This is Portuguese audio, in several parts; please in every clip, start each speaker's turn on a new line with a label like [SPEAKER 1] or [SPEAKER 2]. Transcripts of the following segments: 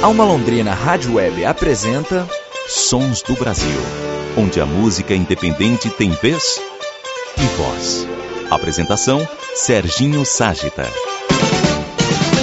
[SPEAKER 1] Alma Londrina Rádio Web apresenta Sons do Brasil, onde a música independente tem vez e voz. Apresentação Serginho Ságita.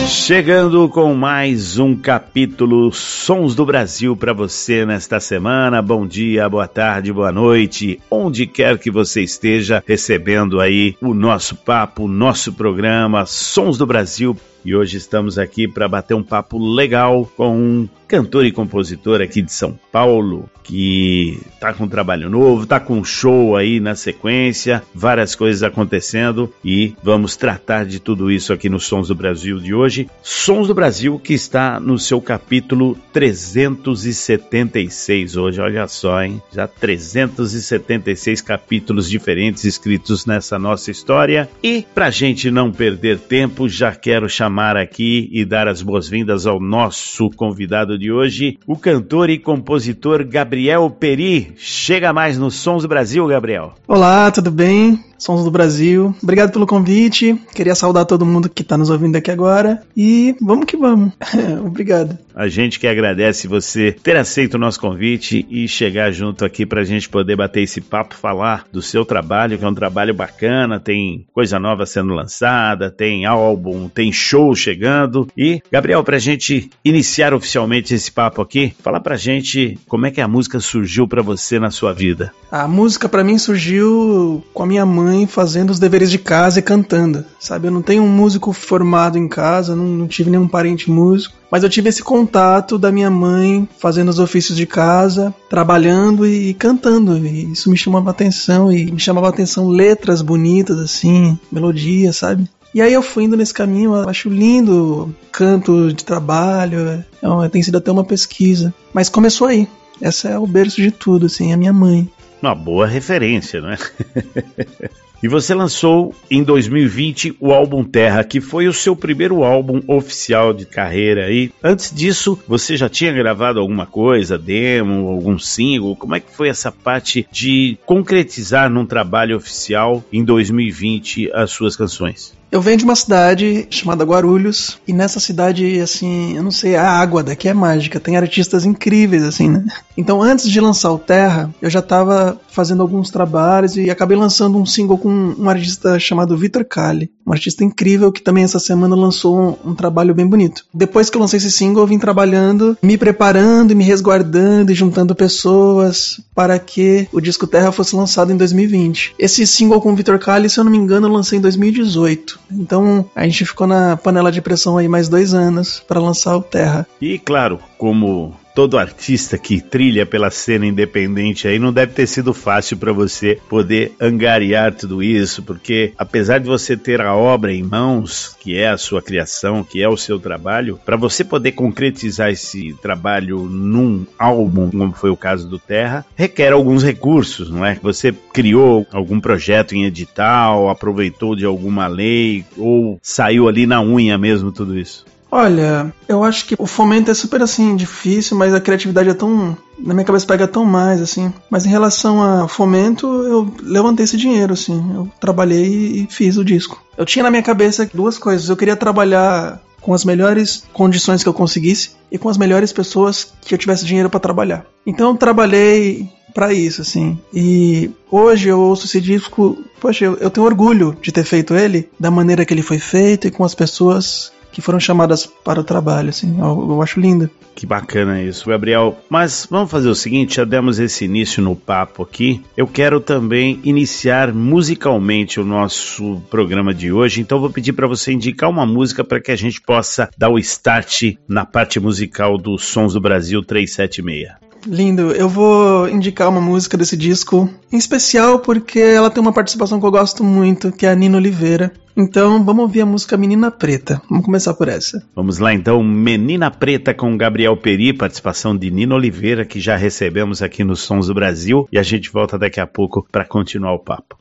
[SPEAKER 2] Chegando com mais um capítulo Sons do Brasil para você nesta semana. Bom dia, boa tarde, boa noite, onde quer que você esteja recebendo aí o nosso papo, o nosso programa Sons do Brasil e hoje estamos aqui para bater um papo legal com um cantor e compositor aqui de São Paulo que tá com um trabalho novo, tá com um show aí na sequência, várias coisas acontecendo e vamos tratar de tudo isso aqui no Sons do Brasil de hoje. Sons do Brasil que está no seu capítulo 376 hoje, olha só, hein? Já 376 capítulos diferentes escritos nessa nossa história e pra gente não perder tempo, já quero chamar chamar aqui e dar as boas-vindas ao nosso convidado de hoje, o cantor e compositor Gabriel Peri. Chega mais nos Sons Brasil, Gabriel.
[SPEAKER 3] Olá, tudo bem? Sons do Brasil. Obrigado pelo convite. Queria saudar todo mundo que está nos ouvindo aqui agora. E vamos que vamos. Obrigado.
[SPEAKER 2] A gente que agradece você ter aceito o nosso convite e chegar junto aqui para a gente poder bater esse papo, falar do seu trabalho, que é um trabalho bacana, tem coisa nova sendo lançada, tem álbum, tem show chegando. E, Gabriel, para a gente iniciar oficialmente esse papo aqui, fala para a gente como é que a música surgiu para você na sua vida.
[SPEAKER 3] A música para mim surgiu com a minha mãe fazendo os deveres de casa e cantando, sabe? Eu não tenho um músico formado em casa, não, não tive nenhum parente músico, mas eu tive esse contato da minha mãe fazendo os ofícios de casa, trabalhando e, e cantando. E isso me chamava atenção e me chamava atenção letras bonitas assim, melodias, sabe? E aí eu fui indo nesse caminho, acho lindo canto de trabalho, é uma, tem sido até uma pesquisa. Mas começou aí. Essa é o berço de tudo, assim, a minha mãe.
[SPEAKER 2] Uma boa referência, não é? E você lançou em 2020 o álbum Terra, que foi o seu primeiro álbum oficial de carreira aí. Antes disso, você já tinha gravado alguma coisa, demo, algum single? Como é que foi essa parte de concretizar num trabalho oficial em 2020 as suas canções?
[SPEAKER 3] Eu venho de uma cidade chamada Guarulhos, e nessa cidade, assim, eu não sei, a água daqui é mágica, tem artistas incríveis, assim, né? Então, antes de lançar o Terra, eu já tava fazendo alguns trabalhos e acabei lançando um single com um artista chamado Vitor Kali, um artista incrível que também essa semana lançou um, um, trabalho bem bonito. Depois que eu lancei esse single, eu vim trabalhando, me preparando e me resguardando e juntando pessoas para que o disco Terra fosse lançado em 2020. Esse single com o Vitor Kali, se eu não me engano, eu lancei em 2018. Então a gente ficou na panela de pressão aí mais dois anos para lançar o Terra.
[SPEAKER 2] E claro, como todo artista que trilha pela cena independente aí não deve ter sido fácil para você poder angariar tudo isso, porque apesar de você ter a obra em mãos, que é a sua criação, que é o seu trabalho, para você poder concretizar esse trabalho num álbum, como foi o caso do Terra, requer alguns recursos, não é? Você criou algum projeto em edital, aproveitou de alguma lei ou saiu ali na unha mesmo tudo isso?
[SPEAKER 3] Olha, eu acho que o fomento é super assim difícil, mas a criatividade é tão na minha cabeça pega tão mais assim. Mas em relação a fomento, eu levantei esse dinheiro assim. Eu trabalhei e fiz o disco. Eu tinha na minha cabeça duas coisas. Eu queria trabalhar com as melhores condições que eu conseguisse e com as melhores pessoas que eu tivesse dinheiro para trabalhar. Então eu trabalhei para isso, assim. E hoje eu ouço esse disco, poxa, eu, eu, tenho orgulho de ter feito ele da maneira que ele foi feito e com as pessoas que foram chamadas para o trabalho, assim, eu, eu acho lindo.
[SPEAKER 2] Que bacana isso, Gabriel. Mas vamos fazer o seguinte, já demos esse início no papo aqui. Eu quero também iniciar musicalmente o nosso programa de hoje, então vou pedir para você indicar uma música para que a gente possa dar o start na parte musical dos Sons do Brasil 376.
[SPEAKER 3] Lindo. Eu vou indicar uma música desse disco, em especial porque ela tem uma participação que eu gosto muito, que é a Nina Oliveira. Então, vamos ouvir a música Menina Preta. Vamos começar por essa.
[SPEAKER 2] Vamos lá então, Menina Preta com Gabriel Peri, participação de Nina Oliveira, que já recebemos aqui nos Sons do Brasil, e a gente volta daqui a pouco para continuar o papo.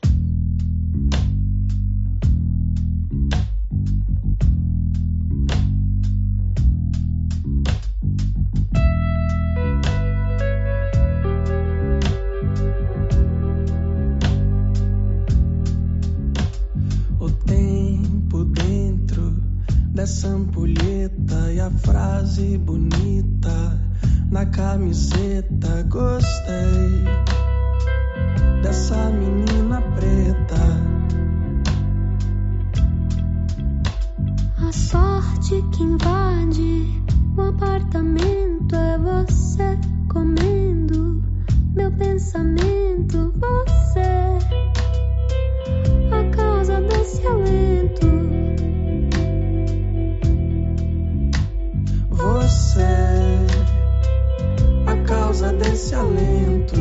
[SPEAKER 3] Dessa ampulheta e a frase bonita na camiseta. Gostei dessa menina preta.
[SPEAKER 4] A sorte que invade o apartamento é você comendo meu pensamento. Você, a causa desse alento.
[SPEAKER 3] Você, a causa desse alento.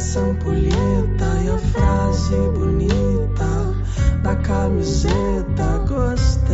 [SPEAKER 3] sampulheta e a frase bonita da camiseta gostei.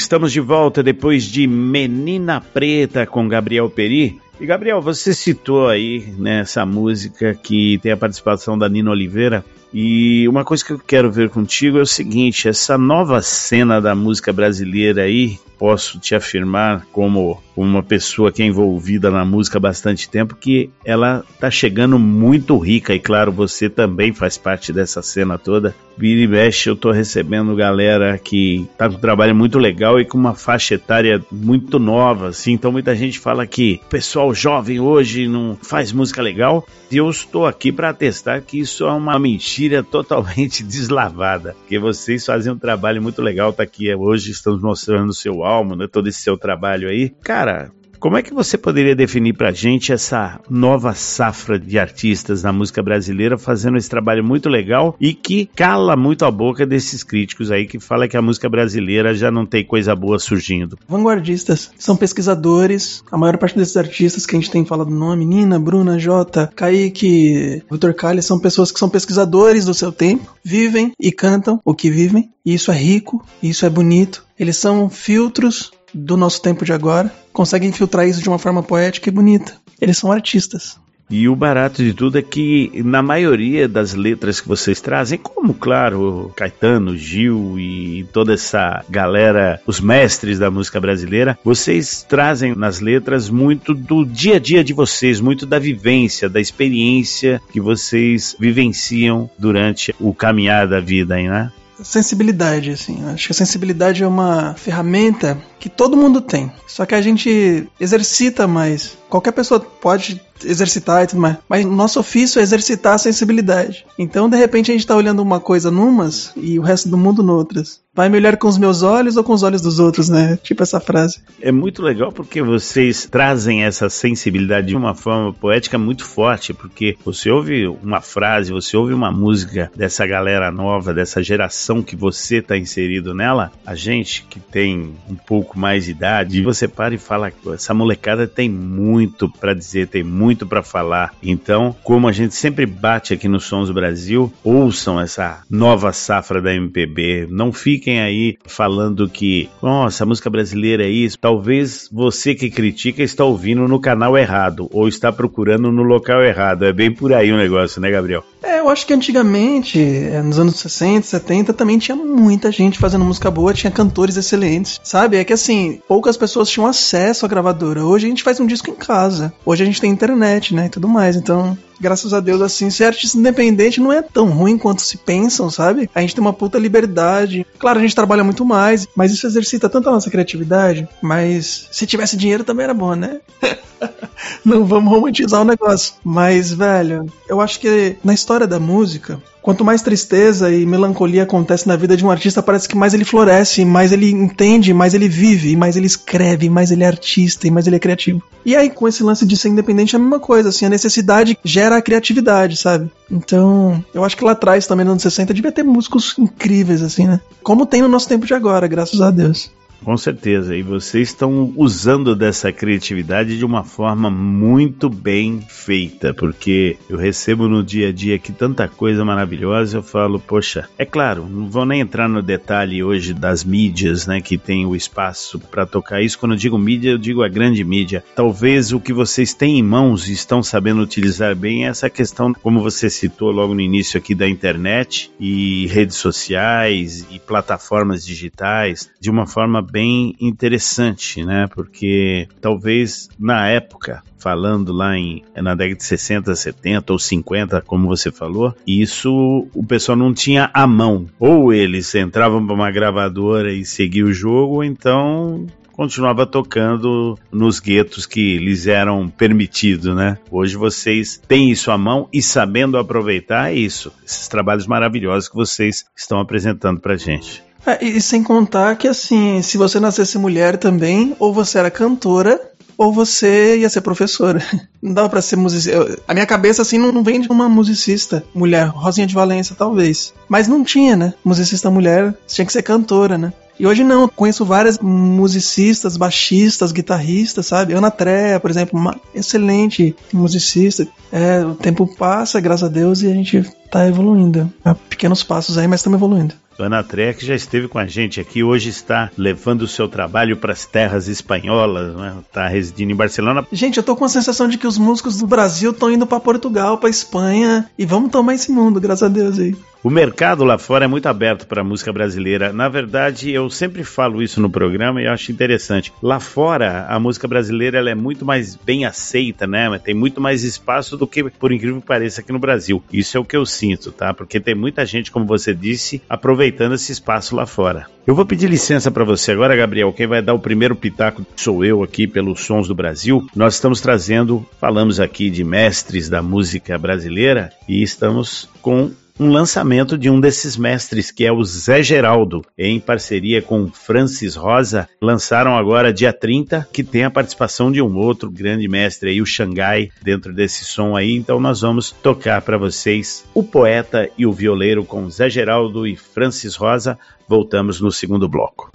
[SPEAKER 2] Estamos de volta depois de Menina Preta com Gabriel Peri. E Gabriel, você citou aí nessa né, música que tem a participação da Nina Oliveira. E uma coisa que eu quero ver contigo é o seguinte: essa nova cena da música brasileira aí, posso te afirmar como uma pessoa que é envolvida na música há bastante tempo que ela tá chegando muito rica e claro, você também faz parte dessa cena toda. Vira e eu tô recebendo galera que tá com um trabalho muito legal e com uma faixa etária muito nova, assim. Então muita gente fala que o pessoal jovem hoje não faz música legal. E eu estou aqui para atestar que isso é uma mentira totalmente deslavada. Que vocês fazem um trabalho muito legal, tá aqui hoje, estamos mostrando o seu álbum, né, todo esse seu trabalho aí. Cara, como é que você poderia definir para a gente essa nova safra de artistas na música brasileira fazendo esse trabalho muito legal e que cala muito a boca desses críticos aí que fala que a música brasileira já não tem coisa boa surgindo?
[SPEAKER 3] Vanguardistas, são pesquisadores, a maior parte desses artistas que a gente tem falado nome, Nina, Bruna, Jota, Kaique, Vitor Calles, são pessoas que são pesquisadores do seu tempo, vivem e cantam o que vivem, e isso é rico, isso é bonito. Eles são filtros do nosso tempo de agora conseguem filtrar isso de uma forma poética e bonita. Eles são artistas.
[SPEAKER 2] E o barato de tudo é que, na maioria das letras que vocês trazem, como, claro, Caetano, Gil e toda essa galera, os mestres da música brasileira, vocês trazem nas letras muito do dia a dia de vocês, muito da vivência, da experiência que vocês vivenciam durante o caminhar da vida, hein, né?
[SPEAKER 3] Sensibilidade, assim. Acho que a sensibilidade é uma ferramenta que todo mundo tem. Só que a gente exercita mais. Qualquer pessoa pode exercitar e tudo mais. Mas nosso ofício é exercitar a sensibilidade. Então, de repente, a gente tá olhando uma coisa numas e o resto do mundo noutras. Vai melhor com os meus olhos ou com os olhos dos outros, né? Tipo essa frase.
[SPEAKER 2] É muito legal porque vocês trazem essa sensibilidade de uma forma poética muito forte, porque você ouve uma frase, você ouve uma música dessa galera nova, dessa geração que você está inserido nela, a gente que tem um pouco mais de idade, você para e fala, essa molecada tem muito para dizer, tem muito para falar. Então, como a gente sempre bate aqui no Sons Brasil, ouçam essa nova safra da MPB, não fiquem aí falando que, nossa, a música brasileira é isso. Talvez você que critica está ouvindo no canal errado ou está procurando no local errado. É bem por aí o negócio, né, Gabriel?
[SPEAKER 3] É, eu acho que antigamente, é, nos anos 60, 70, também tinha muita gente fazendo música boa, tinha cantores excelentes, sabe? É que assim, poucas pessoas tinham acesso à gravadora. Hoje a gente faz um disco em casa. Hoje a gente tem internet, né, e tudo mais. Então, graças a Deus, assim, ser artista independente não é tão ruim quanto se pensam, sabe? A gente tem uma puta liberdade. Claro, a gente trabalha muito mais, mas isso exercita tanto a nossa criatividade. Mas se tivesse dinheiro também era bom, né? não vamos romantizar o negócio. Mas, velho, eu acho que na história da música, Quanto mais tristeza e melancolia acontece na vida de um artista, parece que mais ele floresce, mais ele entende, mais ele vive, mais ele escreve, mais ele é artista e mais ele é criativo. E aí, com esse lance de ser independente, é a mesma coisa, assim, a necessidade gera a criatividade, sabe? Então, eu acho que lá atrás, também nos anos 60, devia ter músicos incríveis, assim, né? Como tem no nosso tempo de agora, graças a Deus.
[SPEAKER 2] Com certeza, e vocês estão usando dessa criatividade de uma forma muito bem feita, porque eu recebo no dia a dia aqui tanta coisa maravilhosa, eu falo, poxa, é claro, não vou nem entrar no detalhe hoje das mídias, né, que tem o espaço para tocar isso. Quando eu digo mídia, eu digo a grande mídia. Talvez o que vocês têm em mãos e estão sabendo utilizar bem é essa questão, como você citou logo no início aqui da internet e redes sociais e plataformas digitais, de uma forma bem interessante, né? Porque talvez na época, falando lá em na década de 60, 70 ou 50, como você falou, isso o pessoal não tinha a mão. Ou eles entravam para uma gravadora e seguiam o jogo, ou então continuava tocando nos guetos que lhes eram permitidos, né? Hoje vocês têm isso à mão e sabendo aproveitar é isso, esses trabalhos maravilhosos que vocês estão apresentando pra gente.
[SPEAKER 3] É, e sem contar que, assim, se você nascesse mulher também, ou você era cantora, ou você ia ser professora. Não dava pra ser musicista. A minha cabeça, assim, não, não vem de uma musicista mulher. Rosinha de Valença, talvez. Mas não tinha, né? Musicista mulher, tinha que ser cantora, né? E hoje não, conheço várias musicistas, baixistas, guitarristas, sabe? Ana Trea, por exemplo, uma excelente musicista. É, o tempo passa, graças a Deus, e a gente tá evoluindo. Pequenos passos aí, mas estamos evoluindo.
[SPEAKER 2] Ana que já esteve com a gente aqui, hoje está levando o seu trabalho para as terras espanholas, né? Está residindo em Barcelona.
[SPEAKER 3] Gente, eu tô com a sensação de que os músicos do Brasil estão indo para Portugal, para Espanha e vamos tomar esse mundo, graças a Deus aí.
[SPEAKER 2] O mercado lá fora é muito aberto para a música brasileira. Na verdade, eu sempre falo isso no programa e eu acho interessante. Lá fora, a música brasileira ela é muito mais bem aceita, né? Tem muito mais espaço do que, por incrível que pareça, aqui no Brasil. Isso é o que eu sinto, tá? Porque tem muita gente, como você disse, aproveitando esse espaço lá fora. Eu vou pedir licença para você agora, Gabriel. Quem vai dar o primeiro pitaco sou eu aqui pelos Sons do Brasil. Nós estamos trazendo, falamos aqui de mestres da música brasileira e estamos com um lançamento de um desses mestres, que é o Zé Geraldo, em parceria com Francis Rosa, lançaram agora dia 30, que tem a participação de um outro grande mestre aí, o Xangai, dentro desse som aí. Então nós vamos tocar para vocês o poeta e o violeiro com Zé Geraldo e Francis Rosa. Voltamos no segundo bloco.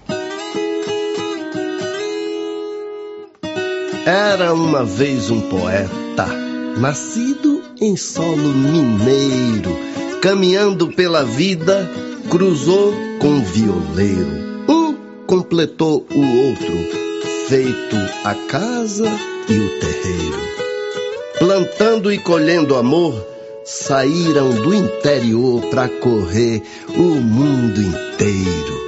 [SPEAKER 5] Era uma vez um poeta, nascido em solo mineiro caminhando pela vida, cruzou com um violeiro. Um completou o outro, feito a casa e o terreiro. Plantando e colhendo amor, saíram do interior para correr o mundo inteiro.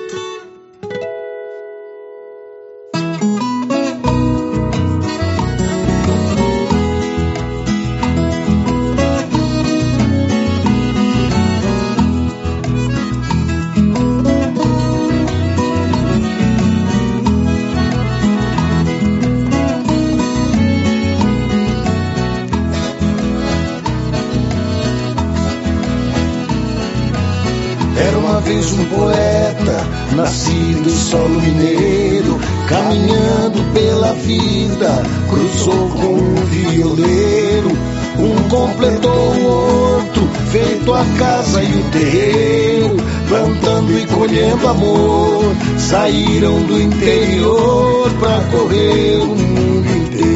[SPEAKER 6] Solo mineiro, caminhando pela vida, cruzou com um violeiro. Um completou o outro, feito a casa e o terreiro, plantando e colhendo amor. Saíram do interior pra correr o mundo inteiro.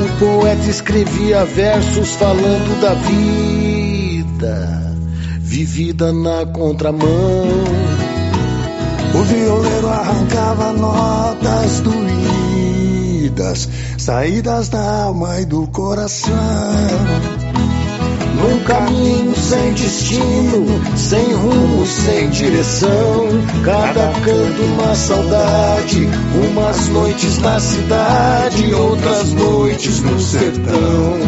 [SPEAKER 6] O poeta escrevia versos falando da vida, vivida na contramão. O violeiro arrancava notas doídas, saídas da alma e do coração. Num caminho sem destino, sem rumo, sem direção. Cada canto uma saudade, umas noites na cidade, outras noites no sertão.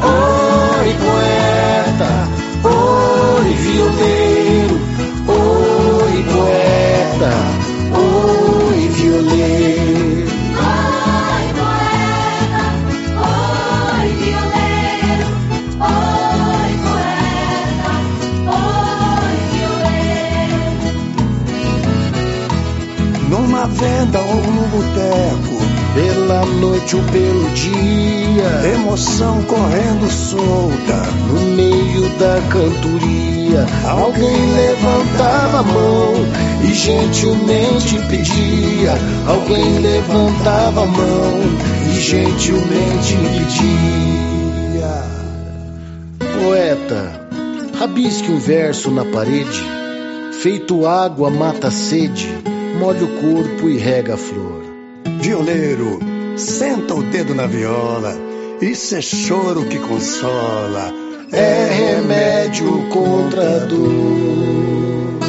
[SPEAKER 6] Oi, poeta, oi, violeiro, oi, poeta, oi, violeiro.
[SPEAKER 7] Oi, poeta, oi, violeiro, oi, poeta, oi, violeiro.
[SPEAKER 6] Numa venda ou no boteco, pela noite ou pelo dia, emoção correndo solta, no meio da cantoria, alguém levantava a mão e gentilmente pedia, alguém levantava a mão e gentilmente pedia. Poeta, rabisque um verso na parede, feito água mata a sede, molha o corpo e rega a flor.
[SPEAKER 8] Violeiro, senta o dedo na viola, isso é choro que consola.
[SPEAKER 6] É remédio contra a dor.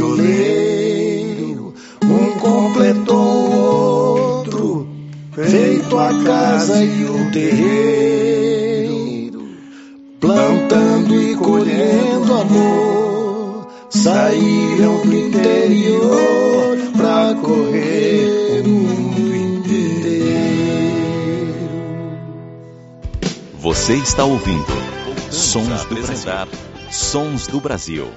[SPEAKER 6] Violeiro, um completou o outro, feito a casa e o terreiro, plantando e colhendo amor, saíram do interior pra correr o mundo inteiro.
[SPEAKER 3] Você está ouvindo Sons do Brasil. Sons do Brasil.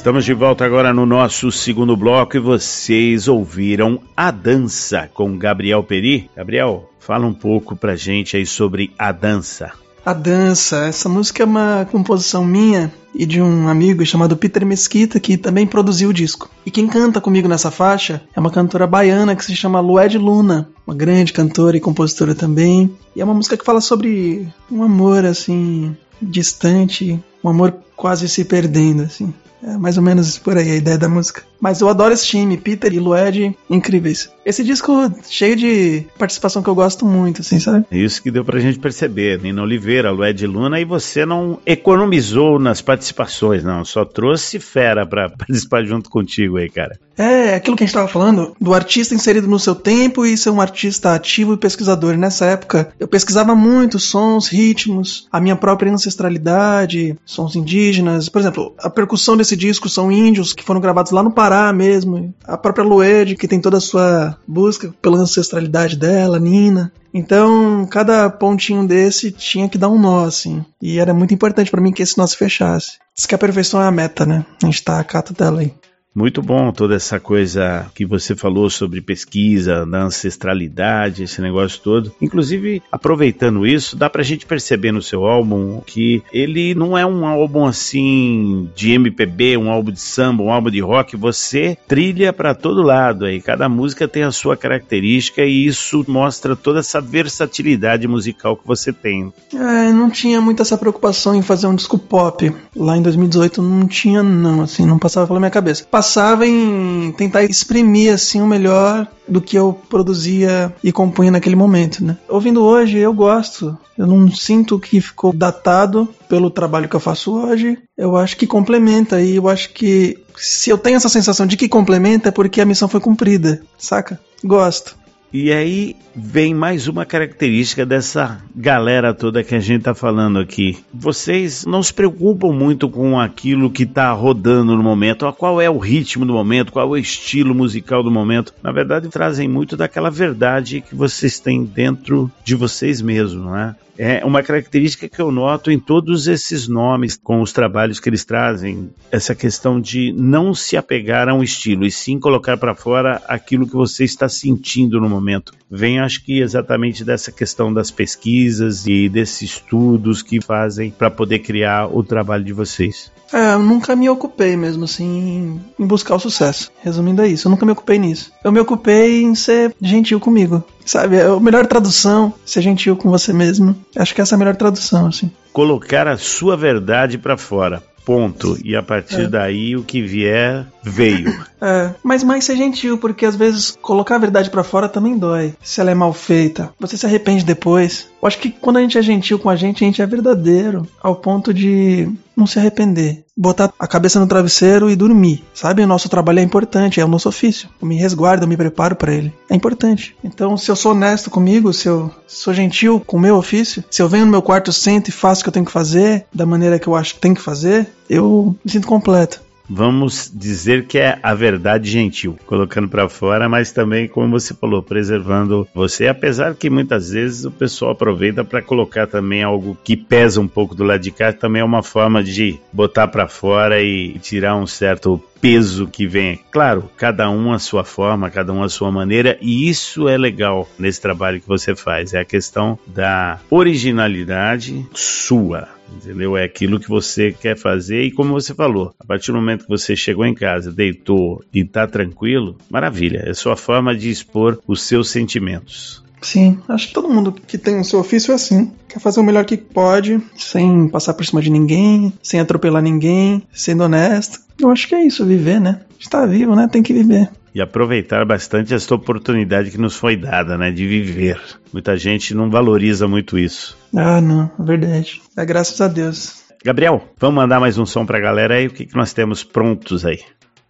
[SPEAKER 2] Estamos de volta agora no nosso segundo bloco e vocês ouviram A Dança com Gabriel Peri. Gabriel, fala um pouco pra gente aí sobre A Dança.
[SPEAKER 3] A Dança, essa música é uma composição minha e de um amigo chamado Peter Mesquita, que também produziu o disco. E quem canta comigo nessa faixa é uma cantora baiana que se chama Lued Luna, uma grande cantora e compositora também. E é uma música que fala sobre um amor assim distante, um amor quase se perdendo assim. É mais ou menos por aí a ideia da música. Mas eu adoro esse time, Peter e Lued, incríveis. Esse disco cheio de participação que eu gosto muito, assim, sabe?
[SPEAKER 2] É Isso que deu pra gente perceber. Nina Oliveira, Lued Luna, e você não economizou nas participações, não. Só trouxe fera pra participar junto contigo aí, cara.
[SPEAKER 3] É, aquilo que a gente tava falando, do artista inserido no seu tempo e ser um artista ativo e pesquisador. Nessa época, eu pesquisava muito sons, ritmos, a minha própria ancestralidade, sons indígenas. Por exemplo, a percussão desse disco são índios que foram gravados lá no Pará mesmo. A própria Lued, que tem toda a sua busca pela ancestralidade dela, Nina. Então, cada pontinho desse tinha que dar um nó, assim. E era muito importante pra mim que esse nó se fechasse. Diz que a perfeição é a meta, né? A gente tá a cata dela aí.
[SPEAKER 2] Muito bom toda essa coisa que você falou sobre pesquisa, da ancestralidade, esse negócio todo. Inclusive, aproveitando isso, dá pra gente perceber no seu álbum que ele não é um álbum assim de MPB, um álbum de samba, um álbum de rock. Você trilha pra todo lado aí. Cada música tem a sua característica e isso mostra toda essa versatilidade musical que você tem.
[SPEAKER 3] É, não tinha muito essa preocupação em fazer um disco pop. Lá em 2018 não tinha, não, assim, não passava pela minha cabeça. Passava em tentar exprimir, assim, o melhor do que eu produzia e compunha naquele momento, né? Ouvindo hoje, eu gosto. Eu não sinto que ficou datado pelo trabalho que eu faço hoje. Eu acho que complementa e eu acho que se eu tenho essa sensação de que complementa é porque a missão foi cumprida, saca? Gosto.
[SPEAKER 2] E aí vem mais uma característica dessa galera toda que a gente tá falando aqui. Vocês não se preocupam muito com aquilo que tá rodando no momento, qual é o ritmo do momento, qual é o estilo musical do momento. Na verdade, trazem muito daquela verdade que vocês têm dentro de vocês mesmos, não é? Uma característica que eu noto em todos esses nomes, com os trabalhos que eles trazem, essa questão de não se apegar a um estilo e sim colocar para fora aquilo que você está sentindo no momento. Vem, acho que exatamente dessa questão das pesquisas e desses estudos que fazem para poder criar o trabalho de vocês.
[SPEAKER 3] É, eu nunca me ocupei mesmo assim em buscar o sucesso. Resumindo é isso, eu nunca me ocupei nisso. Eu me ocupei em ser gentil comigo. Sabe, é a melhor tradução, ser gentil com você mesmo. Acho que essa é a melhor tradução, assim.
[SPEAKER 2] Colocar a sua verdade para fora. Ponto. E a partir
[SPEAKER 3] É.
[SPEAKER 2] daí o que vier, veio.
[SPEAKER 3] É, mas mais ser gentil, porque às vezes colocar a verdade pra fora também dói. Se ela é mal feita, você se arrepende depois. Eu acho que quando a gente é gentil com a gente, a gente é verdadeiro, ao ponto de não se arrepender. Botar a cabeça no travesseiro e dormir. Sabe? O nosso trabalho é importante, é o nosso ofício. Eu me resguardo, eu me preparo pra ele. É importante. Então, se eu sou honesto comigo, se eu sou gentil com o meu ofício, se eu venho no meu quarto, sento e faço o que eu tenho que fazer, da maneira que eu acho que tem que fazer, eu me sinto completo.
[SPEAKER 2] Vamos dizer que é a verdade gentil, colocando para fora, mas também, como você falou, preservando você, apesar que muitas vezes o pessoal aproveita para colocar também algo que pesa um pouco do lado de cá, também é uma forma de botar para fora e tirar um certo peso que vem. Claro, cada um a sua forma, cada um a sua maneira, e isso é legal nesse trabalho que você faz. É a questão da originalidade sua. Entendeu? É aquilo que você quer fazer e como você falou, a partir do momento que você chegou em casa, deitou e tá tranquilo, maravilha. É sua forma de expor os seus sentimentos.
[SPEAKER 3] Sim, acho que todo mundo que tem o seu ofício é assim. Quer fazer o melhor que pode, sem passar por cima de ninguém, sem atropelar ninguém, sendo honesto. Eu acho que é isso, viver, né? Está vivo, né? Tem que viver.
[SPEAKER 2] E aproveitar bastante esta oportunidade que nos foi dada, né? De viver. Muita gente não valoriza muito isso.
[SPEAKER 3] Ah, não, é verdade. É graças a Deus.
[SPEAKER 2] Gabriel, vamos mandar mais um som pra galera aí. O que, que nós temos prontos aí?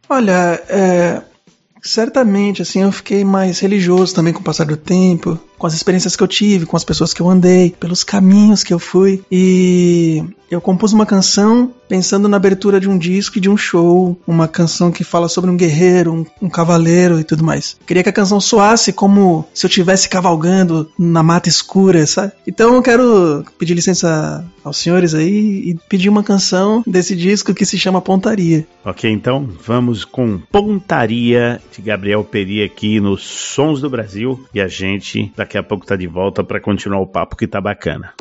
[SPEAKER 3] Olha, é, certamente, assim, eu fiquei mais religioso também com o passar do tempo. Com as experiências que eu tive, com as pessoas que eu andei, pelos caminhos que eu fui. E eu compus uma canção pensando na abertura de um disco e de um show, uma canção que fala sobre um guerreiro, um, um cavaleiro e tudo mais. Queria que a canção soasse como se eu estivesse cavalgando na mata escura, sabe? Então eu quero pedir licença aos senhores aí e pedir uma canção desse disco que se chama Pontaria.
[SPEAKER 2] Ok, então vamos com Pontaria de Gabriel Peri aqui nos Sons do Brasil e a gente daqui a pouco tá de volta para continuar o papo que tá bacana.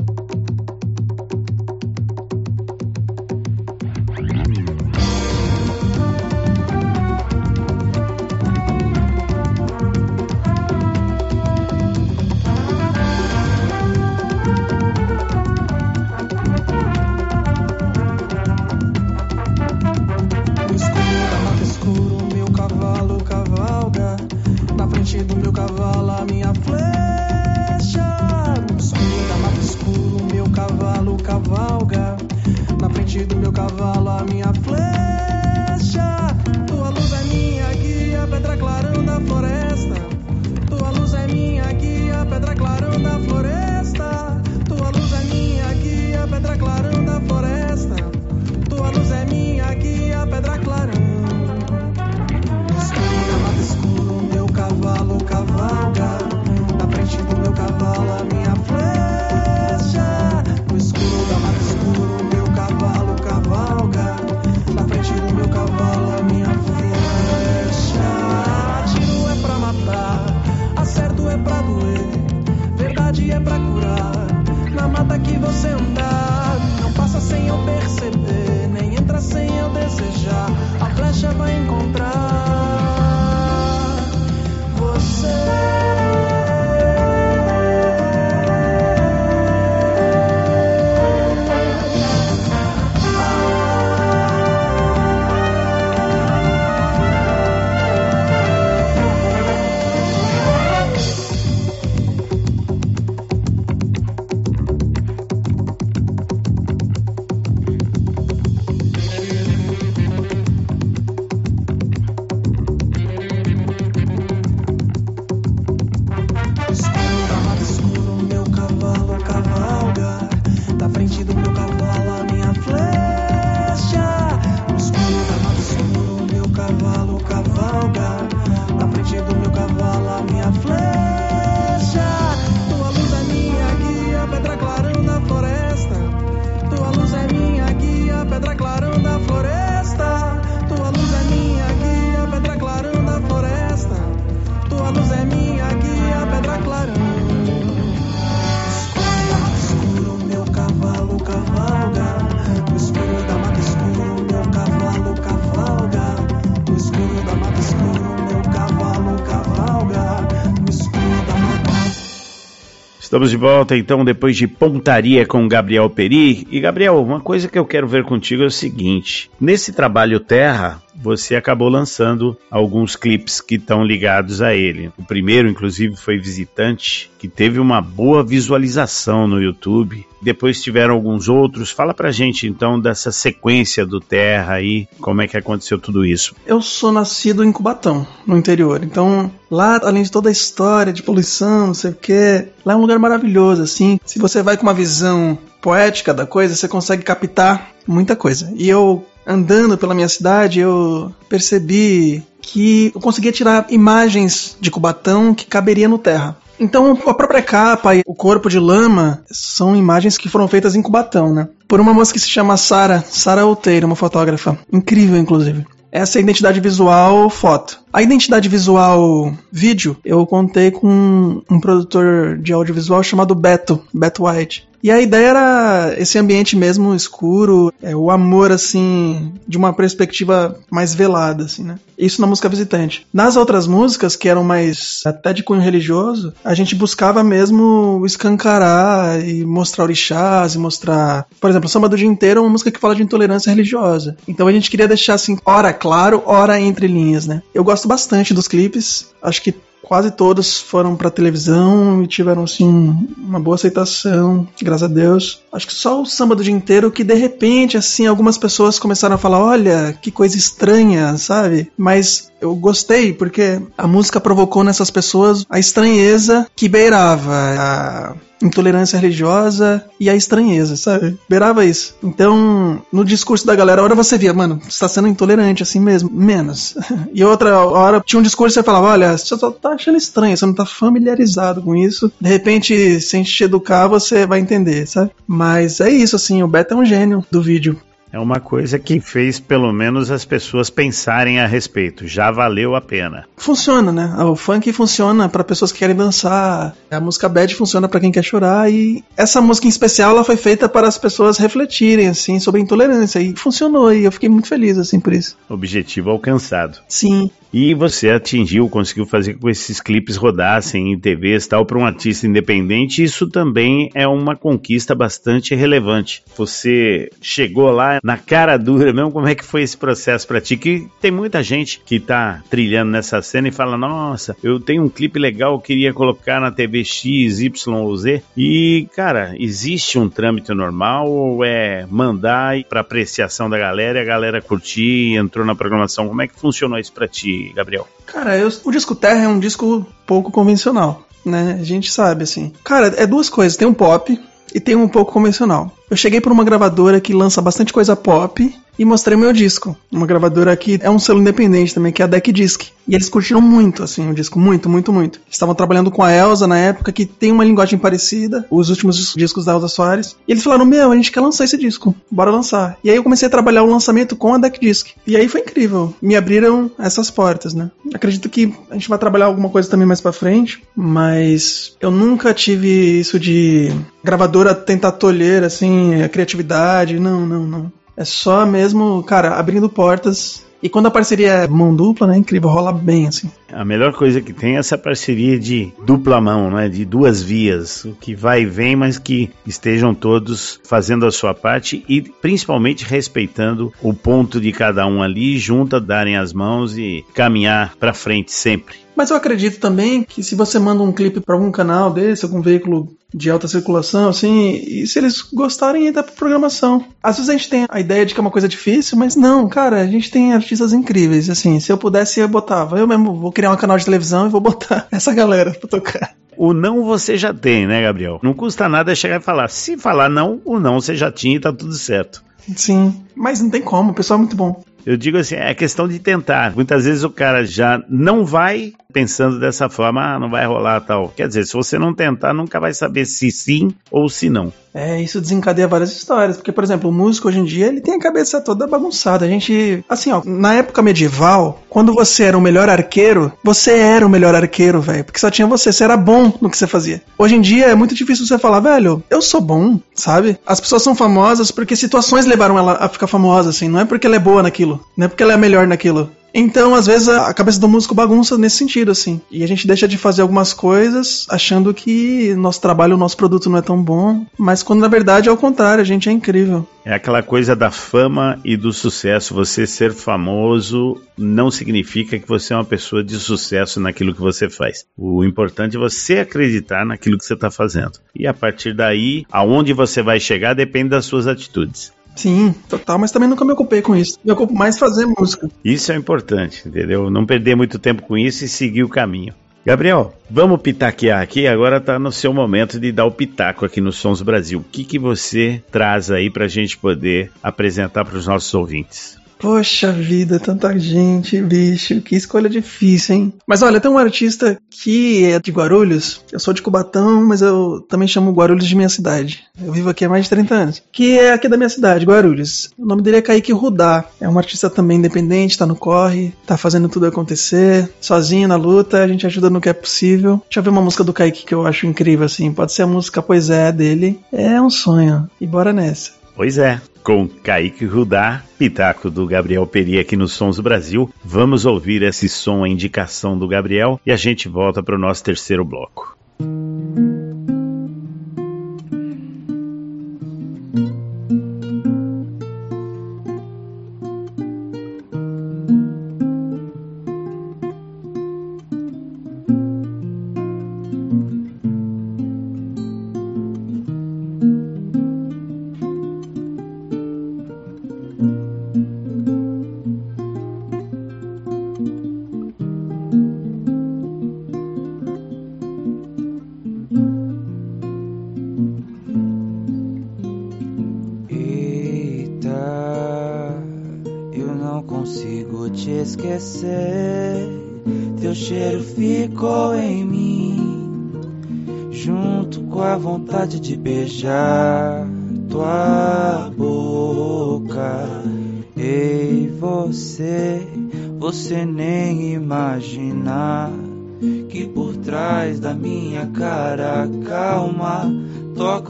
[SPEAKER 2] Estamos de volta então depois de Pontaria com Gabriel Peri. E Gabriel, uma coisa que eu quero ver contigo é o seguinte: nesse trabalho Terra, você acabou lançando alguns clipes que estão ligados a ele. O primeiro, inclusive, foi Visitante, que teve uma boa visualização no YouTube. Depois tiveram alguns outros. Fala pra gente então dessa sequência do Terra aí, como é que aconteceu tudo isso.
[SPEAKER 3] Eu sou nascido em Cubatão, no interior. Então, lá, além de toda a história de poluição, não sei o que, lá é um lugar maravilhoso, assim. Se você vai com uma visão poética da coisa, você consegue captar muita coisa. E eu, andando pela minha cidade, eu percebi que eu conseguia tirar imagens de Cubatão que caberia no Terra. Então, a própria capa e o corpo de lama são imagens que foram feitas em Cubatão, né? Por uma moça que se chama Sara, Sara Outeiro, uma fotógrafa. Incrível, inclusive. Essa é a identidade visual foto. A identidade visual vídeo, eu contei com um produtor de audiovisual chamado Beto, Beto White. E a ideia era esse ambiente mesmo escuro, é, o amor, assim, de uma perspectiva mais velada, assim, né? Isso na música visitante. Nas outras músicas, que eram mais até de cunho religioso, a gente buscava mesmo escancarar e mostrar orixás e mostrar. Por exemplo, Samba do Dia Inteiro é uma música que fala de intolerância religiosa. Então a gente queria deixar assim, ora claro, ora entre linhas, né? Eu gosto bastante dos clipes, acho que quase todos foram pra televisão e tiveram assim uma boa aceitação, graças a Deus. Acho que só o samba do dia inteiro que de repente assim algumas pessoas começaram a falar, olha, que coisa estranha, sabe? Mas Eu gostei porque a música provocou nessas pessoas a estranheza que beirava a intolerância religiosa e a estranheza, sabe? Beirava isso. Então, no discurso da galera, a hora você via, mano, você tá sendo intolerante assim mesmo, menos. E outra hora tinha um discurso e você falava, olha, você só tá achando estranho, você não tá familiarizado com isso. De repente, se a gente te educar, você vai entender, sabe? Mas é isso, assim, o Beto é um gênio do vídeo.
[SPEAKER 2] É uma coisa que fez pelo menos as pessoas pensarem a respeito. Já valeu a pena.
[SPEAKER 3] Funciona, né? O funk funciona para pessoas que querem dançar, a música bad funciona para quem quer chorar e essa música em especial ela foi feita para as pessoas refletirem assim sobre a intolerância e funcionou e eu fiquei muito feliz assim por isso.
[SPEAKER 2] Objetivo alcançado.
[SPEAKER 3] Sim.
[SPEAKER 2] E você atingiu, conseguiu fazer com que esses clipes rodassem em TVs tal para um artista independente. Isso também é uma conquista bastante relevante. Você chegou lá na cara dura mesmo. Como é que foi esse processo para ti? Que tem muita gente que tá trilhando nessa cena e fala: Nossa, eu tenho um clipe legal, eu queria colocar na TV X, Y ou Z. E cara, existe um trâmite normal ou é mandar para apreciação da galera e a galera curtir, entrou na programação? Como é que funcionou isso para ti? Gabriel?
[SPEAKER 3] Cara, eu, o disco Terra é um disco pouco convencional, né? A gente sabe, assim. Cara, é duas coisas. Tem um pop e tem um pouco convencional. Eu cheguei por uma gravadora que lança bastante coisa pop e mostrei meu disco. Uma gravadora que é um selo independente também, que é a Deck Disc. E eles curtiram muito, assim, o disco, muito, muito, muito. Estavam trabalhando com a Elsa na época, que tem uma linguagem parecida, os últimos discos da Elsa Soares. E eles falaram: Meu, a gente quer lançar esse disco, bora lançar. E aí eu comecei a trabalhar o lançamento com a Deck Disc. E aí foi incrível, me abriram essas portas, né? Acredito que a gente vai trabalhar alguma coisa também mais pra frente, mas eu nunca tive isso de gravadora tentar tolher, assim, a criatividade. Não, não, não. É só mesmo, cara, abrindo portas. E quando a parceria é mão dupla, né? Incrível, rola bem, assim.
[SPEAKER 2] A melhor coisa que tem é essa parceria de dupla mão, né? De duas vias, o que vai e vem, mas que estejam todos fazendo a sua parte e principalmente respeitando o ponto de cada um ali, junto, darem as mãos e caminhar para frente sempre.
[SPEAKER 3] Mas eu acredito também que se você manda um clipe para algum canal desse, algum veículo de alta circulação, assim, e se eles gostarem, entra pra programação. Às vezes a gente tem a ideia de que é uma coisa difícil, mas não, cara, a gente tem artistas incríveis, assim, se eu pudesse eu botava, eu mesmo vou criar um canal de televisão e vou botar essa galera pra tocar.
[SPEAKER 2] O não você já tem, né, Gabriel? Não custa nada chegar e falar. Se falar não, o não você já tinha e tá tudo certo.
[SPEAKER 3] Sim, mas não tem como, o pessoal é muito bom.
[SPEAKER 2] Eu digo assim, é questão de tentar. Muitas vezes o cara já não vai pensando dessa forma, ah, não vai rolar tal. Quer dizer, se você não tentar, nunca vai saber se sim ou se não.
[SPEAKER 3] É, isso desencadeia várias histórias, porque, por exemplo, o músico hoje em dia, ele tem a cabeça toda bagunçada. A gente, assim, ó, na época medieval, quando você era o melhor arqueiro, você era o melhor arqueiro, velho, porque só tinha você, você era bom no que você fazia. Hoje em dia é muito difícil você falar, velho, eu sou bom, sabe? As pessoas são famosas porque situações levaram ela a ficar famosa, assim, não é porque ela é boa naquilo, não é porque ela é melhor naquilo. Então, às vezes, a cabeça do músico bagunça nesse sentido, assim. E a gente deixa de fazer algumas coisas achando que nosso trabalho, nosso produto não é tão bom. Mas quando na verdade é o contrário, a gente é incrível.
[SPEAKER 2] É aquela coisa da fama e do sucesso. Você ser famoso não significa que você é uma pessoa de sucesso naquilo que você faz. O importante é você acreditar naquilo que você está fazendo. E a partir daí, aonde você vai chegar depende das suas atitudes.
[SPEAKER 3] Sim, total, mas também nunca me ocupei com isso. Me ocupo mais fazer música.
[SPEAKER 2] Isso é importante, entendeu? Não perder muito tempo com isso e seguir o caminho. Gabriel, vamos pitaquear aqui. Agora está no seu momento de dar o pitaco aqui no Sons Brasil. O que, que você traz aí para a gente poder apresentar para os nossos ouvintes?
[SPEAKER 3] Poxa vida, tanta gente, bicho, que escolha difícil, hein? Mas olha, tem um artista que é de Guarulhos, eu sou de Cubatão, mas eu também chamo Guarulhos de minha cidade. Eu vivo aqui há mais de 30 anos. Que é aqui da minha cidade, Guarulhos. O nome dele é Kaique Rudá. É um artista também independente, tá no corre, tá fazendo tudo acontecer, sozinho na luta, a gente ajuda no que é possível. Deixa eu ver uma música do Kaique que eu acho incrível, assim. Pode ser a música Pois é dele. É um sonho. E bora nessa.
[SPEAKER 2] Pois é, com Kaique Rudá, pitaco do Gabriel Peri aqui no Sons do Brasil. Vamos ouvir esse som, a indicação do Gabriel, e a gente volta para o nosso terceiro bloco.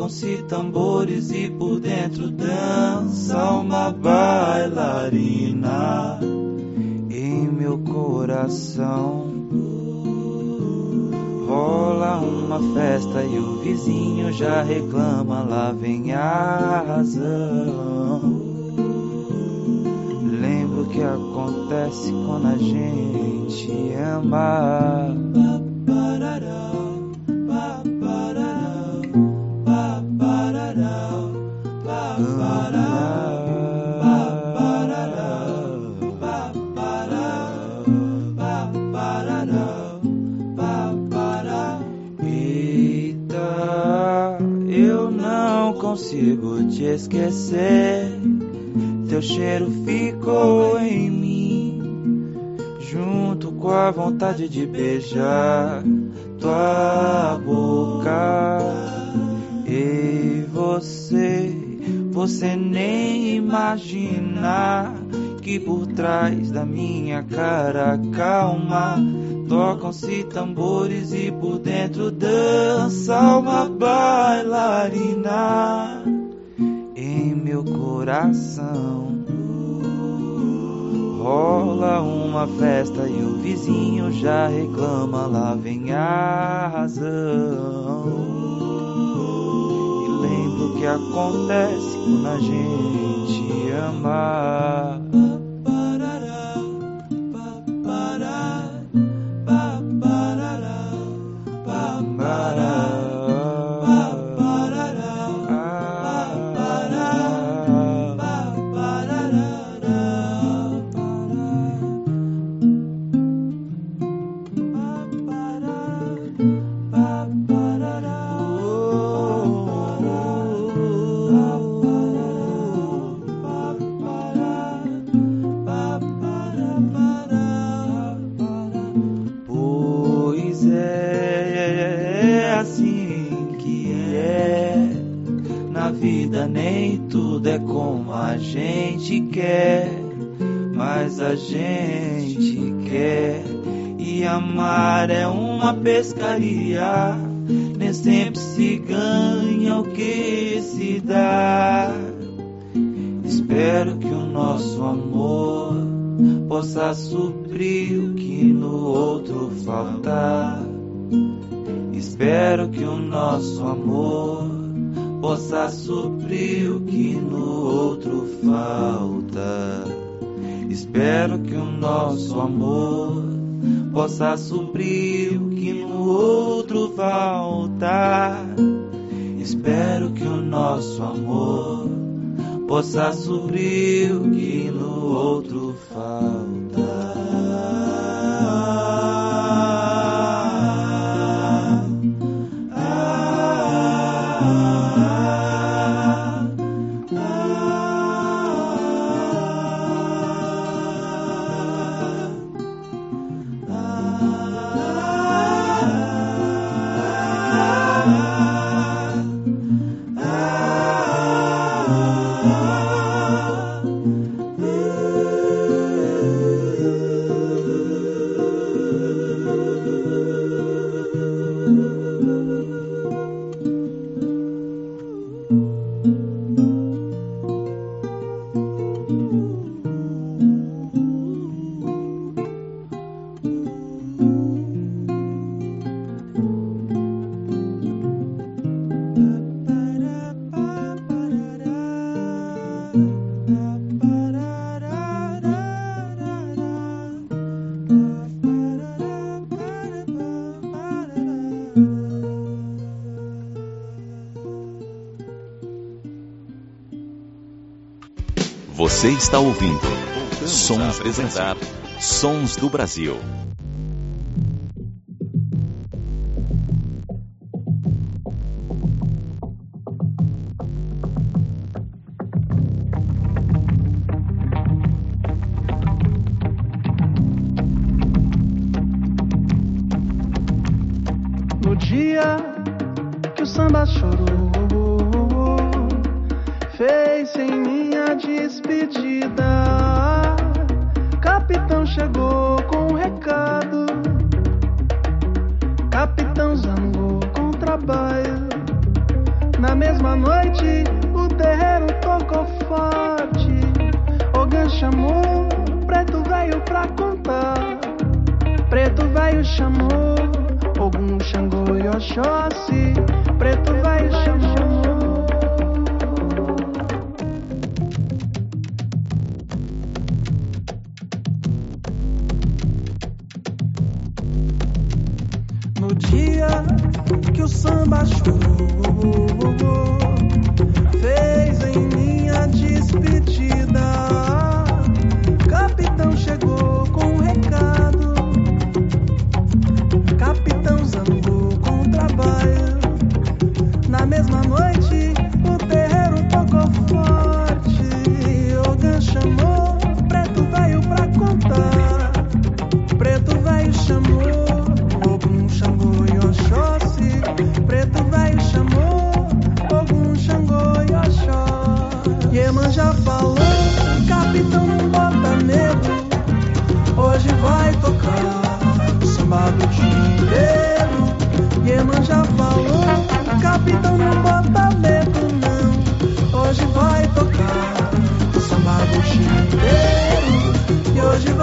[SPEAKER 7] Tocam-se tambores e por dentro dança uma bailarina em meu coração. Rola uma festa e o vizinho já reclama, lá vem a razão. Lembro que acontece quando a gente ama. Te esquecer. Teu cheiro ficou em mim, junto com a vontade de beijar tua boca. E você, você nem imagina que por trás da minha cara calma tocam-se tambores e por dentro dança uma bailarina meu coração. Rola uma festa e o vizinho já reclama, lá vem a razão. E lembro que acontece quando a gente ama. Gente quer, mas a gente quer. E amar é uma pescaria, nem sempre se ganha o que se dá. Espero que o nosso amor possa suprir o que no outro faltar. Espero que o nosso amor possa suprir o que no outro falta. Espero que o nosso amor possa suprir o que no outro falta. Espero que o nosso amor possa suprir o que no outro falta.
[SPEAKER 1] Você está ouvindo Sons apresentar Sons do Brasil.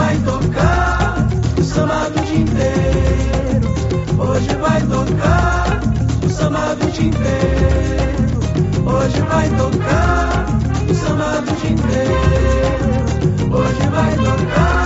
[SPEAKER 3] Vai tocar o samba do dia inteiro. Hoje vai tocar o samba do dia inteiro. Hoje vai tocar o samba do dia inteiro. Hoje vai tocar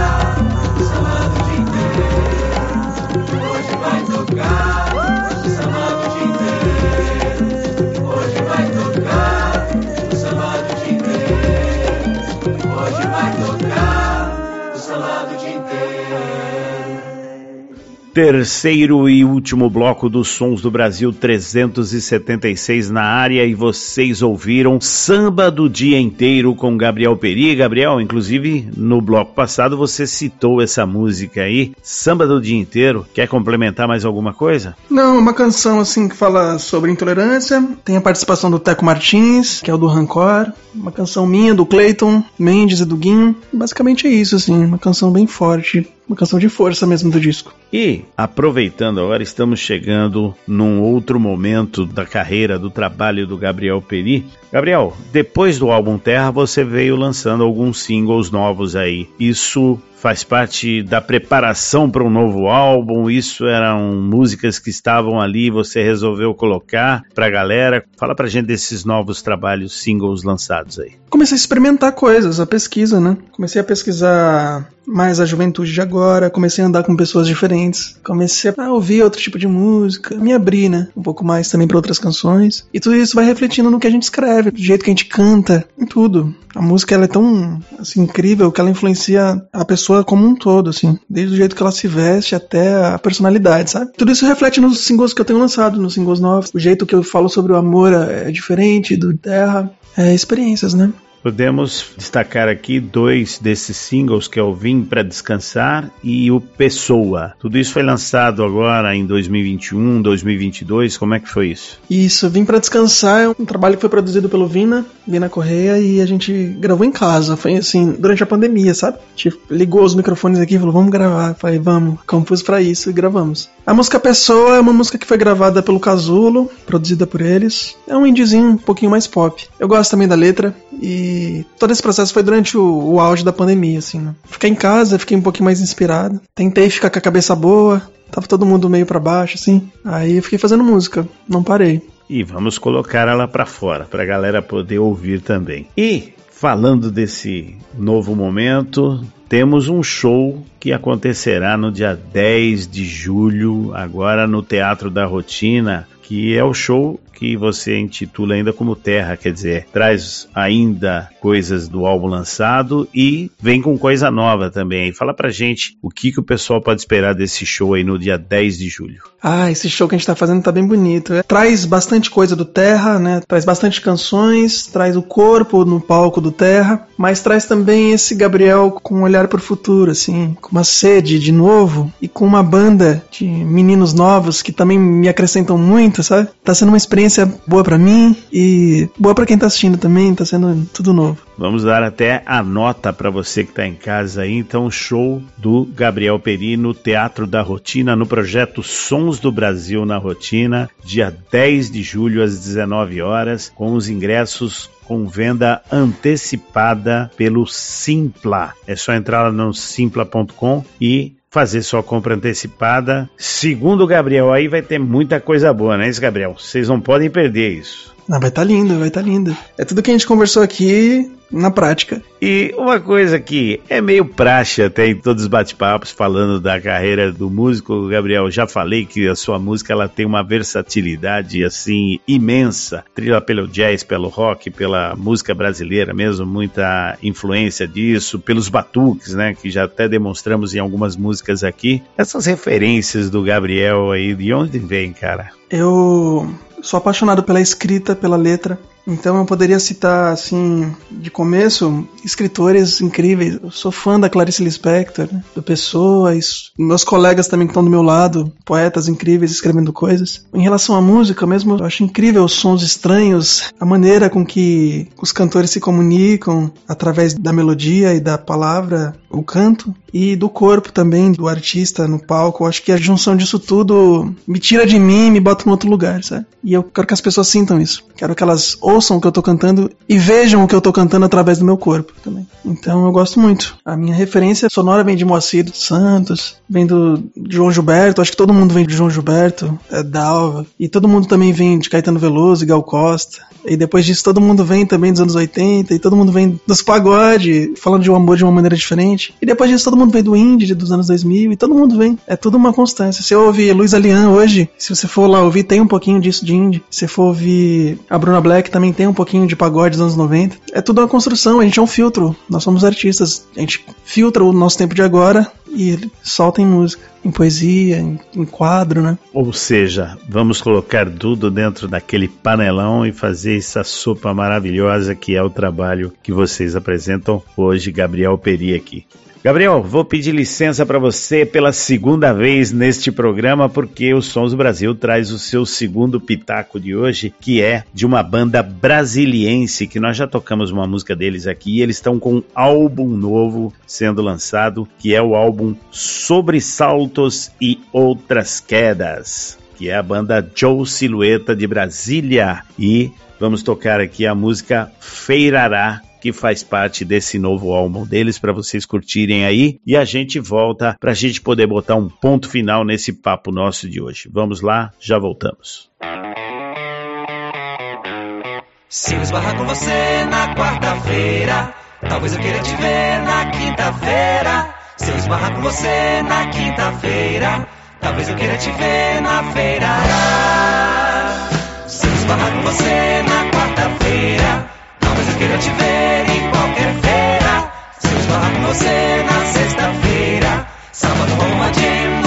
[SPEAKER 2] Terceiro e último bloco dos Sons do Brasil 376 na área e vocês ouviram Samba do Dia Inteiro com Gabriel Peri. Gabriel, inclusive no bloco passado você citou essa música aí, Samba do Dia Inteiro. Quer complementar mais alguma coisa?
[SPEAKER 3] Não, uma canção assim que fala sobre intolerância. Tem a participação do Teco Martins, que é o do Rancor. Uma canção minha, do Clayton Mendes e do Guinho. Basicamente é isso, assim, uma canção bem forte. Uma canção de força mesmo do disco.
[SPEAKER 2] E, aproveitando agora, estamos chegando num outro momento da carreira, do trabalho do Gabriel Peri. Gabriel, depois do álbum Terra, você veio lançando alguns singles novos aí. Isso faz parte da preparação para um novo álbum? Isso eram músicas que estavam ali, você resolveu colocar pra galera? Fala pra gente desses novos trabalhos, singles lançados aí.
[SPEAKER 3] Comecei a experimentar coisas, a pesquisa, né? Comecei a pesquisar mais a juventude de agora, comecei a andar com pessoas diferentes, comecei a ouvir outro tipo de música, me abrir, né? Um pouco mais também para outras canções. E tudo isso vai refletindo no que a gente escreve, do jeito que a gente canta, em tudo. A música ela é tão assim, incrível que ela influencia a pessoa como um todo, assim, desde o jeito que ela se veste até a personalidade, sabe? Tudo isso reflete nos singles que eu tenho lançado, nos singles novos. O jeito que eu falo sobre o amor é diferente do Terra. É experiências, né?
[SPEAKER 2] Podemos destacar aqui dois desses singles que é o Vim para Descansar e o Pessoa. Tudo isso foi lançado agora em 2021, 2022. Como é que foi isso?
[SPEAKER 3] Isso, Vim para Descansar é um trabalho que foi produzido pelo Vina, Vina Correia, e a gente gravou em casa. Foi assim, durante a pandemia, sabe? A gente ligou os microfones aqui e falou, vamos gravar. Falei, vamos, compus para isso e gravamos. A música Pessoa é uma música que foi gravada pelo Casulo, produzida por eles. É um indiezinho um pouquinho mais pop. Eu gosto também da letra e todo esse processo foi durante o, o auge da pandemia, assim, né? Fiquei em casa, fiquei um pouquinho mais inspirado. Tentei ficar com a cabeça boa, tava todo mundo meio para baixo, assim. Aí eu fiquei fazendo música, não parei.
[SPEAKER 2] E vamos colocar ela para fora, para a galera poder ouvir também. E falando desse novo momento, temos um show que acontecerá no dia 10 de julho, agora no Teatro da Rotina, que é o show que você intitula ainda como Terra, quer dizer, traz ainda coisas do álbum lançado e vem com coisa nova também. Fala pra gente o que, que o pessoal pode esperar desse show aí no dia 10 de julho.
[SPEAKER 3] Ah, esse show que a gente tá fazendo tá bem bonito. É, Traz bastante coisa do Terra, né? Traz bastante canções, traz o corpo no palco do Terra, mas traz também esse Gabriel com um olhar pro futuro, assim, com uma sede de novo e com uma banda de meninos novos que também me acrescentam muito, sabe? Tá sendo uma experiência boa pra mim e boa pra quem tá assistindo também, tá sendo tudo novo.
[SPEAKER 2] Vamos dar até a nota para você que está em casa aí. Então, show do Gabriel Peri no Teatro da Rotina, no projeto Sons do Brasil na Rotina, dia 10 de julho às 19 horas, com os ingressos com venda antecipada pelo Simpla. É só entrar lá no simpla.com e fazer sua compra antecipada. Segundo o Gabriel, aí vai ter muita coisa boa, né, Gabriel? Vocês não podem perder isso.
[SPEAKER 3] Ah, vai tá lindo, vai tá lindo. É tudo que a gente conversou aqui na prática.
[SPEAKER 2] E uma coisa que é meio praxe até em todos os bate-papos falando da carreira do músico, Gabriel, já falei que a sua música ela tem uma versatilidade assim imensa, trilha pelo jazz, pelo rock, pela música brasileira mesmo, muita influência disso, pelos batuques, né, que já até demonstramos em algumas músicas aqui. Essas referências do Gabriel aí, de onde vem, cara?
[SPEAKER 3] Eu sou apaixonado pela escrita, pela letra. Então eu poderia citar, assim, de começo, escritores incríveis. Eu sou fã da Clarice Lispector, né? do Pessoa, meus colegas também que estão do meu lado, poetas incríveis escrevendo coisas. Em relação à música mesmo, eu acho incrível os sons estranhos, a maneira com que os cantores se comunicam através da melodia e da palavra, o canto, e do corpo também, do artista no palco. Eu acho que a junção disso tudo me tira de mim e me bota em outro lugar, sabe? E eu quero que as pessoas sintam isso. Quero que elas ouçam o que eu tô cantando e vejam o que eu tô cantando através do meu corpo também. Então eu gosto muito. A minha referência sonora vem de Moacir dos Santos, vem do João Gilberto, acho que todo mundo vem de João Gilberto, é Dalva, e todo mundo também vem de Caetano Veloso e Gal Costa. E depois disso todo mundo vem também dos anos 80, e todo mundo vem dos pagode, falando de um amor de uma maneira diferente. E depois disso todo mundo vem do indie dos anos 2000, e todo mundo vem. É tudo uma constância. Se eu ouvir Luiz Alian hoje, se você for lá ouvir, tem um pouquinho disso de indie. Se for ouvir a Bruna Black, também tem um pouquinho de pagode dos anos 90. É tudo uma construção, a gente é um filtro. Nós somos artistas. A gente filtra o nosso tempo de agora e solta em música, em poesia, em, em quadro, né?
[SPEAKER 2] Ou seja, vamos colocar tudo dentro daquele panelão e fazer essa sopa maravilhosa que é o trabalho que vocês apresentam hoje, Gabriel Peri aqui. Gabriel, vou pedir licença para você pela segunda vez neste programa, porque o Sons Brasil traz o seu segundo pitaco de hoje, que é de uma banda brasiliense, que nós já tocamos uma música deles aqui, e eles estão com um álbum novo sendo lançado, que é o álbum Sobressaltos e Outras Quedas, que é a banda Joe Silhueta de Brasília. E vamos tocar aqui a música Feirará, que faz parte desse novo álbum deles para vocês curtirem aí e a gente volta para a gente poder botar um ponto final nesse papo nosso de hoje. Vamos lá, já voltamos.
[SPEAKER 7] Se eu esbarrar com você na quarta-feira, talvez eu queira te ver na quinta-feira. Se eu esbarrar com você na quinta-feira, talvez eu queira te ver na feira. Se eu esbarrar com você na quarta-feira, talvez eu queira te ver em qualquer feira. Se eu esbarrar com você na sexta-feira, sábado ou uma jam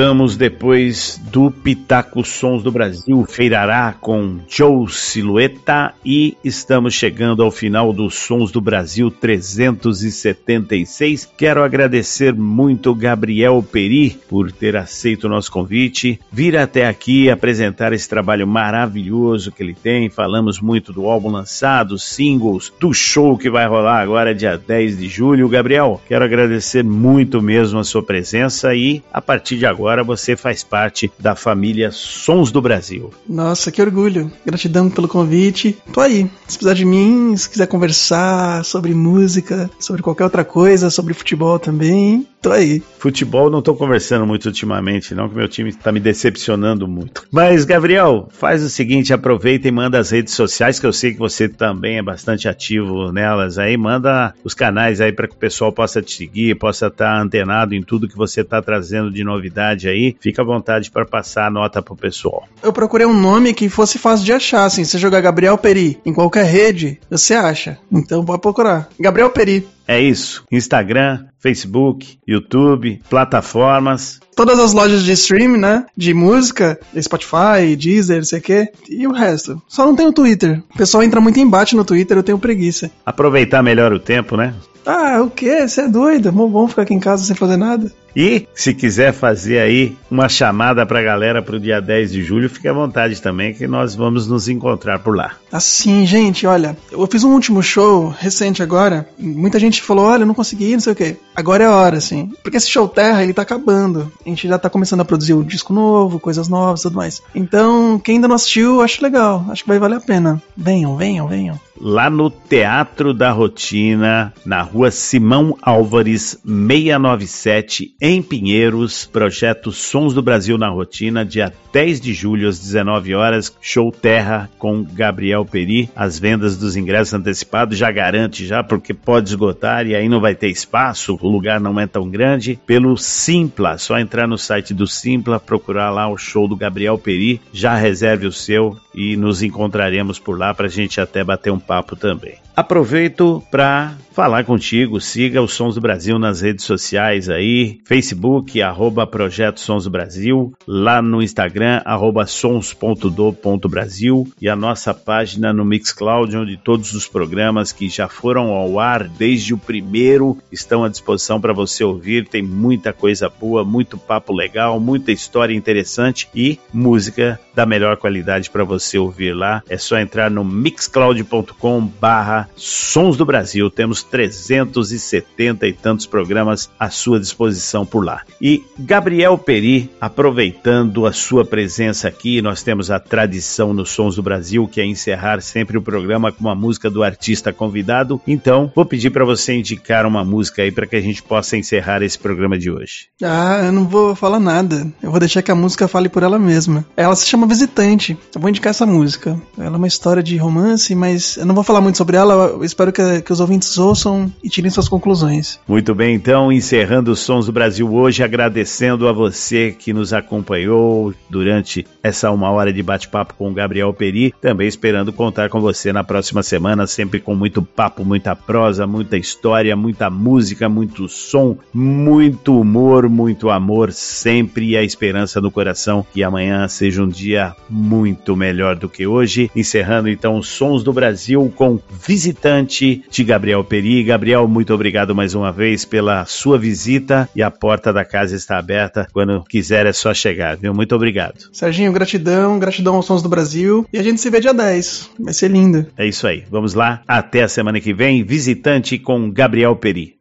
[SPEAKER 2] Voltamos depois do Pitaco Sons do Brasil, Feirará com Joe Silhueta e estamos chegando ao final dos Sons do Brasil 376. Quero agradecer muito Gabriel Peri por ter aceito o nosso convite, vir até aqui apresentar esse trabalho maravilhoso que ele tem. Falamos muito do álbum lançado, singles, do show que vai rolar agora dia 10 de julho. Gabriel, quero agradecer muito mesmo a sua presença e a partir de agora você faz parte da família Sons do Brasil.
[SPEAKER 3] Nossa, que orgulho. Gratidão pelo convite. Tô aí. Se precisar de mim, se quiser conversar sobre música, sobre qualquer outra coisa, sobre futebol também, tô aí.
[SPEAKER 2] Futebol não tô conversando muito ultimamente, não, que meu time tá me decepcionando muito. Mas, Gabriel, faz o seguinte, aproveita e manda as redes sociais, que eu sei que você também é bastante ativo nelas aí, manda os canais aí para que o pessoal possa te seguir, possa estar antenado em tudo que você tá trazendo de novidade aí. Fica à vontade para passar a nota pro pessoal.
[SPEAKER 3] Eu procurei um nome que fosse fácil de achar, assim. Se você jogar Gabriel Peri em qualquer rede, você acha. Então pode procurar. Gabriel Peri.
[SPEAKER 2] É isso. Instagram, Facebook, YouTube, plataformas.
[SPEAKER 3] Todas as lojas de streaming, né? De música, Spotify, Deezer, não sei o quê. E o resto. Só não tem o Twitter. O pessoal entra muito em embate no Twitter, eu tenho preguiça.
[SPEAKER 2] Aproveitar melhor o tempo, né?
[SPEAKER 3] Ah, o quê? Você é doido? Mó bom ficar aqui em casa sem fazer nada.
[SPEAKER 2] E se quiser fazer aí uma chamada pra galera pro dia 10 de julho, fique à vontade também que nós vamos nos encontrar por lá.
[SPEAKER 3] Assim, gente, olha, eu fiz um último show recente agora. Muita gente falou, olha, eu não consegui, não sei o quê. Agora é a hora, assim. Porque esse show Terra, ele tá acabando. A gente já tá começando a produzir um disco novo, coisas novas tudo mais. Então, quem ainda não assistiu, acho legal. Acho que vai valer a pena. Venham, venham, venham.
[SPEAKER 2] Lá no Teatro da Rotina, na rua Simão Álvares, 697, em Pinheiros, projeto Sons do Brasil na Rotina, dia 10 de julho às 19 horas, show Terra com Gabriel Peri. As vendas dos ingressos antecipados já garante já, porque pode esgotar e aí não vai ter espaço, o lugar não é tão grande. Pelo Simpla, só entrar no site do Simpla, procurar lá o show do Gabriel Peri, já reserve o seu e nos encontraremos por lá para a gente até bater um papo também. Aproveito para falar contigo, siga os Sons do Brasil nas redes sociais aí, Facebook, arroba Projeto Sons do Brasil, lá no Instagram, arroba sons.do.brasil e a nossa página no Mixcloud, onde todos os programas que já foram ao ar desde o primeiro estão à disposição para você ouvir. Tem muita coisa boa, muito papo legal, muita história interessante e música da melhor qualidade para você ouvir lá. É só entrar no mixcloud.com barra Sons do Brasil. Temos 370 e tantos programas à sua disposição por lá. E Gabriel Peri, aproveitando a sua presença aqui, nós temos a tradição nos Sons do Brasil, que é encerrar sempre o programa com uma música do artista convidado. Então, vou pedir para você indicar uma música aí para que a gente possa encerrar esse programa de hoje.
[SPEAKER 3] Ah, eu não vou falar nada. Eu vou deixar que a música fale por ela mesma. Ela se chama Visitante. Eu vou indicar essa música. Ela é uma história de romance, mas eu não vou falar muito sobre ela.
[SPEAKER 9] Espero que, que os ouvintes ouçam e tirem suas conclusões.
[SPEAKER 2] Muito bem, então, encerrando os Sons do Brasil hoje, agradecendo a você que nos acompanhou durante essa uma hora de bate-papo com o Gabriel Peri. Também esperando contar com você na próxima semana, sempre com muito papo, muita prosa, muita história, muita música, muito som, muito humor, muito amor, sempre a esperança no coração que amanhã seja um dia muito melhor do que hoje. Encerrando então os Sons do Brasil com Visitante de Gabriel Peri. Gabriel, muito obrigado mais uma vez pela sua visita e a porta da casa está aberta. Quando quiser é só chegar, viu? Muito obrigado.
[SPEAKER 9] Serginho, gratidão, gratidão aos Sons do Brasil. E a gente se vê dia 10. Vai ser lindo.
[SPEAKER 2] É isso aí. Vamos lá. Até a semana que vem. Visitante com Gabriel Peri.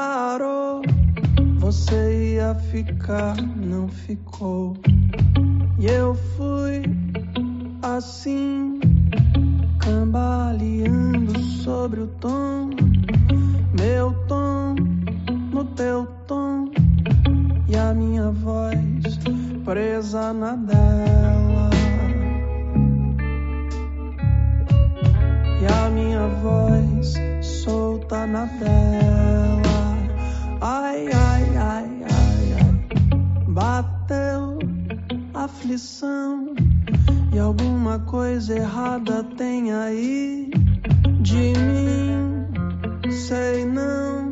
[SPEAKER 3] Tarô. Você ia ficar, não ficou. E eu fui assim, cambaleando sobre o tom, meu tom no teu tom e a minha voz presa na dela. E a minha voz solta na dela. Ai, ai, ai, ai, ai. Bateu aflição. E alguma coisa errada tem aí de mim. Sei não.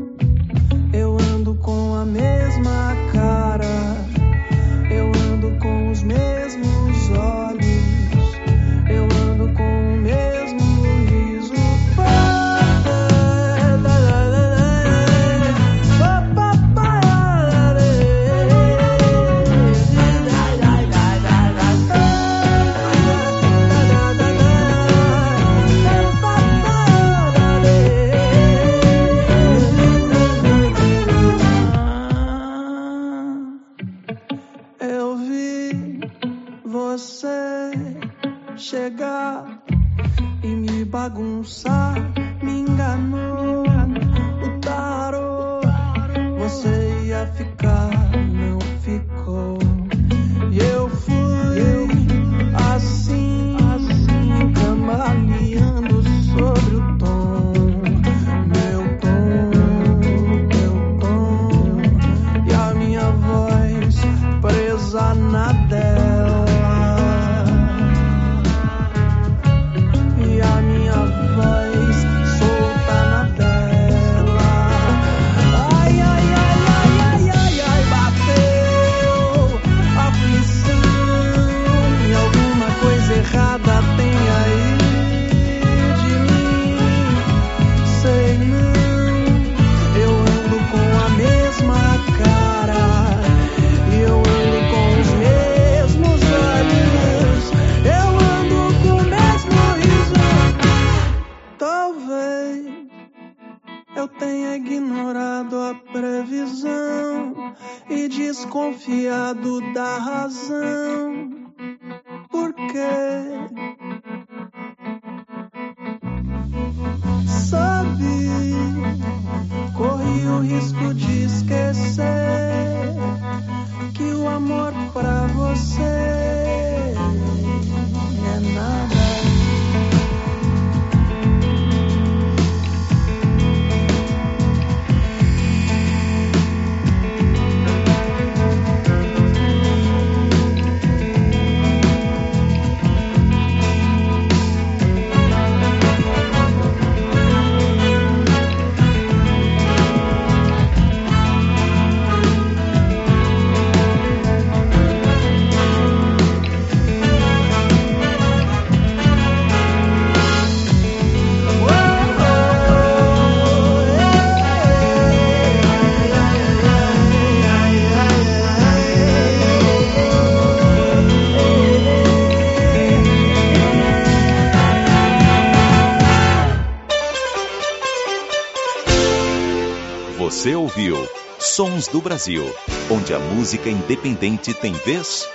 [SPEAKER 1] Do Brasil, onde a música independente tem vez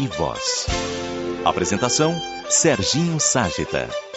[SPEAKER 1] e voz. Apresentação: Serginho Ságita.